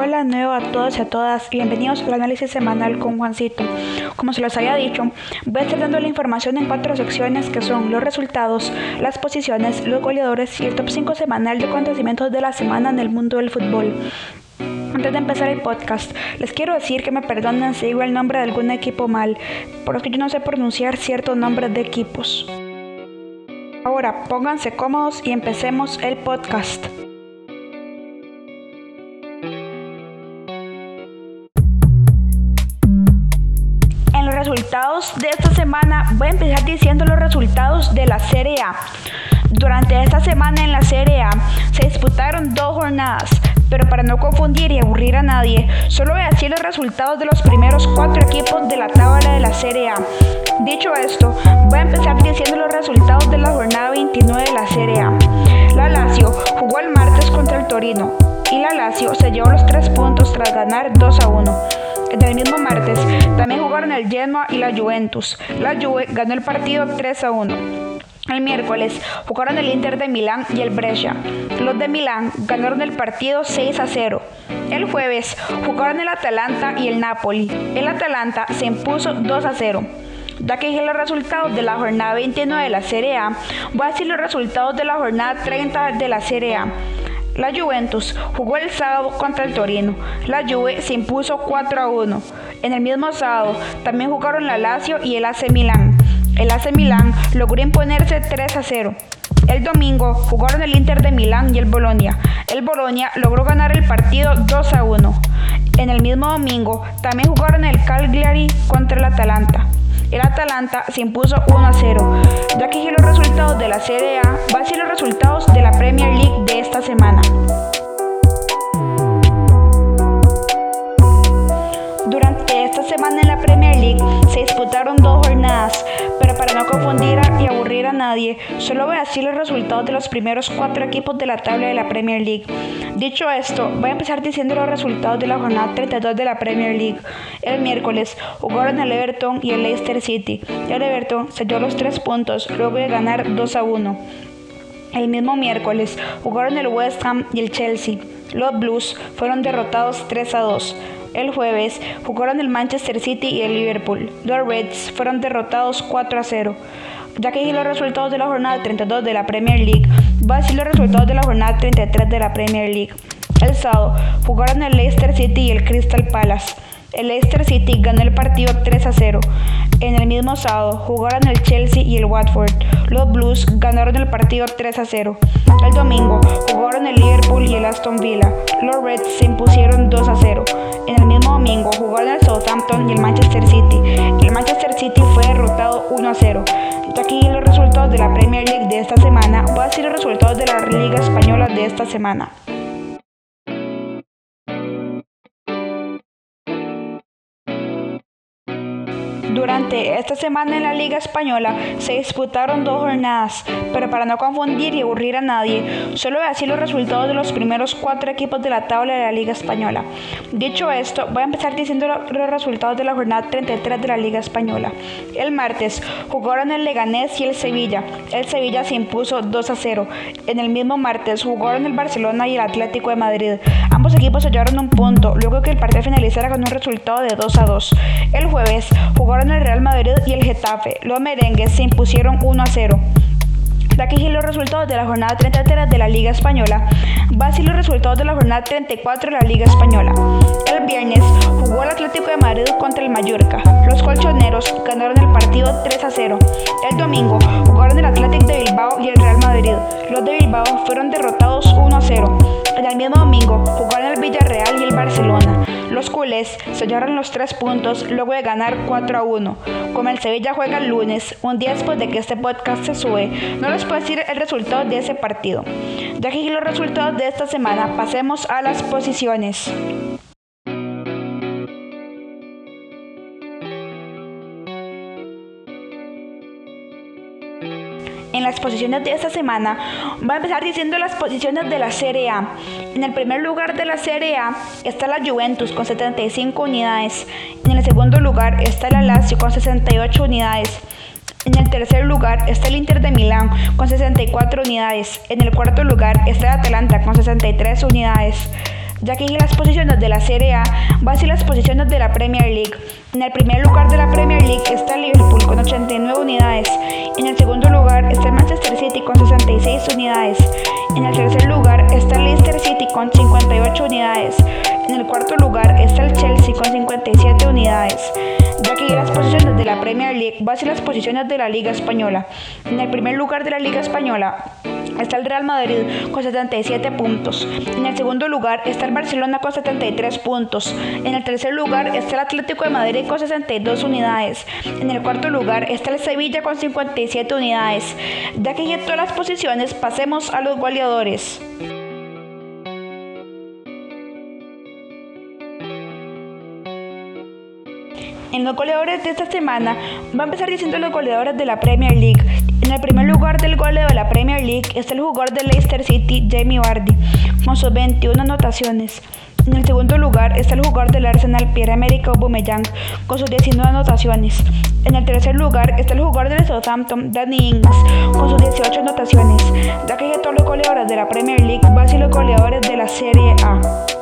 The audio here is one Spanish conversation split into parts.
Hola nuevo a todos y a todas, bienvenidos al análisis semanal con Juancito. Como se los había dicho, voy a estar dando la información en cuatro secciones que son los resultados, las posiciones, los goleadores y el top 5 semanal de acontecimientos de la semana en el mundo del fútbol. Antes de empezar el podcast, les quiero decir que me perdonen si digo el nombre de algún equipo mal, porque yo no sé pronunciar ciertos nombres de equipos. Ahora pónganse cómodos y empecemos el podcast. Resultados de esta semana, voy a empezar diciendo los resultados de la Serie A. Durante esta semana en la Serie A se disputaron dos jornadas, pero para no confundir y aburrir a nadie, solo voy a decir los resultados de los primeros cuatro equipos de la tabla de la Serie A. Dicho esto, voy a empezar diciendo los resultados de la jornada 29 de la Serie A. La Lazio jugó el martes contra el Torino y la Lazio se llevó los tres puntos tras ganar 2 a 1 el mismo martes también el Genoa y la Juventus. La Juve ganó el partido 3 a 1. El miércoles jugaron el Inter de Milán y el Brescia. Los de Milán ganaron el partido 6 a 0. El jueves jugaron el Atalanta y el Napoli. El Atalanta se impuso 2 a 0. Ya que dije los resultados de la jornada 29 de la Serie A, voy a decir los resultados de la jornada 30 de la Serie A. La Juventus jugó el sábado contra el Torino. La Juve se impuso 4 a 1. En el mismo sábado también jugaron la Lazio y el AC Milán. El AC Milán logró imponerse 3 a 0. El domingo jugaron el Inter de Milán y el Bolonia. El Bolonia logró ganar el partido 2 a 1. En el mismo domingo también jugaron el Cagliari contra el Atalanta. El Atalanta se impuso 1 a 0. Ya que los resultados de la Serie A, va a ser los resultados de la Premier League de esta semana. Durante esta semana en la Premier League se disputaron dos jornadas, pero para no confundir aburrir a nadie, solo voy a decir los resultados de los primeros cuatro equipos de la tabla de la Premier League. Dicho esto, voy a empezar diciendo los resultados de la jornada 32 de la Premier League. El miércoles jugaron el Everton y el Leicester City. El Everton se dio los tres puntos luego de ganar 2 a 1. El mismo miércoles jugaron el West Ham y el Chelsea. Los Blues fueron derrotados 3 a 2. El jueves jugaron el Manchester City y el Liverpool. Los Reds fueron derrotados 4 a 0. Ya que los resultados de la jornada 32 de la Premier League, va a decir los resultados de la jornada 33 de la Premier League. El sábado jugaron el Leicester City y el Crystal Palace. El Leicester City ganó el partido 3 a 0. En el mismo sábado jugaron el Chelsea y el Watford. Los Blues ganaron el partido 3 a 0. El domingo jugaron el Liverpool y el Aston Villa. Los Reds se impusieron 2 a 0. En el mismo domingo jugaron el Southampton y el Manchester City. El Manchester City fue derrotado 1 a 0. Y aquí los resultados de la Premier League de esta semana. Voy a decir los resultados de la Liga Española de esta semana. Durante esta semana en la Liga Española se disputaron dos jornadas, pero para no confundir y aburrir a nadie, solo voy a decir los resultados de los primeros cuatro equipos de la tabla de la Liga Española. Dicho esto, voy a empezar diciendo los resultados de la jornada 33 de la Liga Española. El martes jugaron el Leganés y el Sevilla. El Sevilla se impuso 2 a 0. En el mismo martes jugaron el Barcelona y el Atlético de Madrid. Ambos equipos se llevaron un punto, luego que el partido finalizara con un resultado de 2 a 2. El jueves jugaron el Real Madrid y el Getafe. Los merengues se impusieron 1 a 0. Aquí los resultados de la jornada 33 de la Liga Española. Ser los resultados de la jornada 34 de la Liga Española. El viernes jugó el Atlético de Madrid contra el Mallorca. Los colchoneros ganaron el partido 3 a 0. El domingo jugaron el Atlético de Bilbao y el Real Madrid. Los de Bilbao fueron derrotados 1 a 0. En el mismo domingo jugaron el Villarreal y el Barcelona. Los culés sellaron los tres puntos luego de ganar 4 a 1. Como el Sevilla juega el lunes, un día después de que este podcast se sube, no les puedo decir el resultado de ese partido. Ya que los resultados de esta semana, pasemos a las posiciones. Las posiciones de esta semana, voy a empezar diciendo las posiciones de la Serie A. En el primer lugar de la Serie A está la Juventus con 75 unidades. En el segundo lugar está la Lazio con 68 unidades. En el tercer lugar está el Inter de Milán con 64 unidades. En el cuarto lugar está el Atalanta con 63 unidades. Ya que las posiciones de la Serie A va a ser las posiciones de la Premier League. En el primer lugar de la Premier League está Liverpool con 89 unidades. En el segundo lugar está el Manchester City con 66 unidades. En el tercer lugar está el Leicester City con 58 unidades. En el cuarto lugar está el Chelsea con 57 unidades ya que las posiciones de la Premier League va a ser las posiciones de la Liga Española. En el primer lugar de la Liga Española está el Real Madrid con 77 puntos. En el segundo lugar está el Barcelona con 73 puntos. En el tercer lugar está el Atlético de Madrid con 62 unidades. En el cuarto lugar está el Sevilla con 57 unidades. Ya que en todas las posiciones pasemos a los goleadores. En los goleadores de esta semana va a empezar diciendo los goleadores de la Premier League. En el primer lugar del goleo de la Premier League está el jugador de Leicester City, Jamie Vardy, con sus 21 anotaciones. En el segundo lugar está el jugador del Arsenal, Pierre-Emerick Aubameyang, con sus 19 anotaciones. En el tercer lugar está el jugador del Southampton, Danny Ings, con sus 18 anotaciones. Ya que todos los goleadores de la Premier League van a ser los goleadores de la. Serie A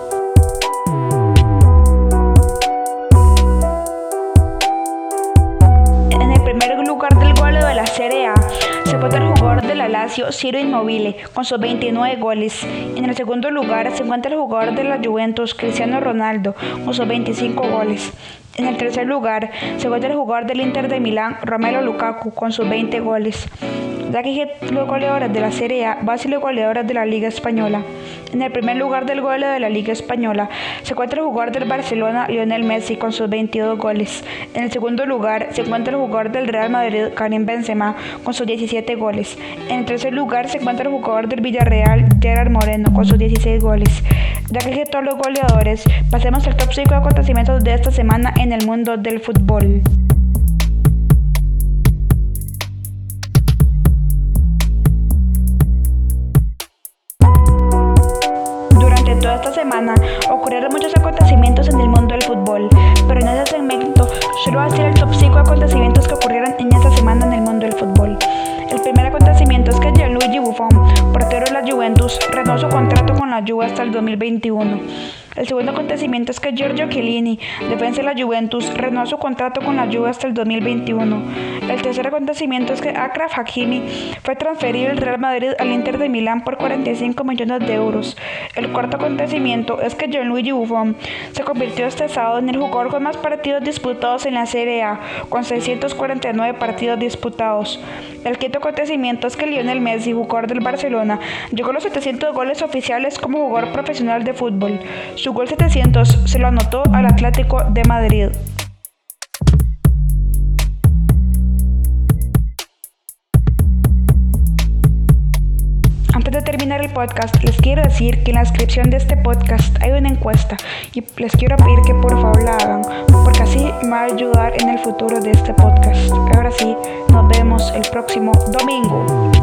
de la Lazio, Ciro Immobile, con sus 29 goles. En el segundo lugar se encuentra el jugador de la Juventus, Cristiano Ronaldo, con sus 25 goles. En el tercer lugar se encuentra el jugador del Inter de Milán, Romelu Lukaku, con sus 20 goles ya que los goleadores de la Serie A a ser los goleadores de la Liga Española. En el primer lugar del goleo de la Liga Española se encuentra el jugador del Barcelona, Lionel Messi, con sus 22 goles. En el segundo lugar se encuentra el jugador del Real Madrid, Karim Benzema, con sus 17 goles. En el tercer lugar se encuentra el jugador del Villarreal, Gerard Moreno, con sus 16 goles. Ya que todos los goleadores, pasemos al top 5 de acontecimientos de esta semana en el mundo del fútbol. Esta semana ocurrieron muchos acontecimientos en el mundo del fútbol, pero en este segmento solo va a ser el top 5 acontecimientos que ocurrieron en esta semana en el mundo del fútbol. El primer acontecimiento es que Gianluigi Buffon, portero de la Juventus, renovó su contrato con la Juve hasta el 2021. El segundo acontecimiento es que Giorgio Chiellini, defensa de la Juventus, renovó su contrato con la Juve hasta el 2021. El tercer acontecimiento es que Akraf Hakimi fue transferido del Real Madrid al Inter de Milán por 45 millones de euros. El cuarto acontecimiento es que Gianluigi Buffon se convirtió este sábado en el jugador con más partidos disputados en la Serie A, con 649 partidos disputados. El quinto acontecimiento es que Lionel Messi, jugador del Barcelona, llegó a los 700 goles oficiales como jugador profesional de fútbol. Su gol 700 se lo anotó al Atlético de Madrid. Terminar el podcast, les quiero decir que en la descripción de este podcast hay una encuesta y les quiero pedir que por favor la hagan, porque así me va a ayudar en el futuro de este podcast. Ahora sí, nos vemos el próximo domingo.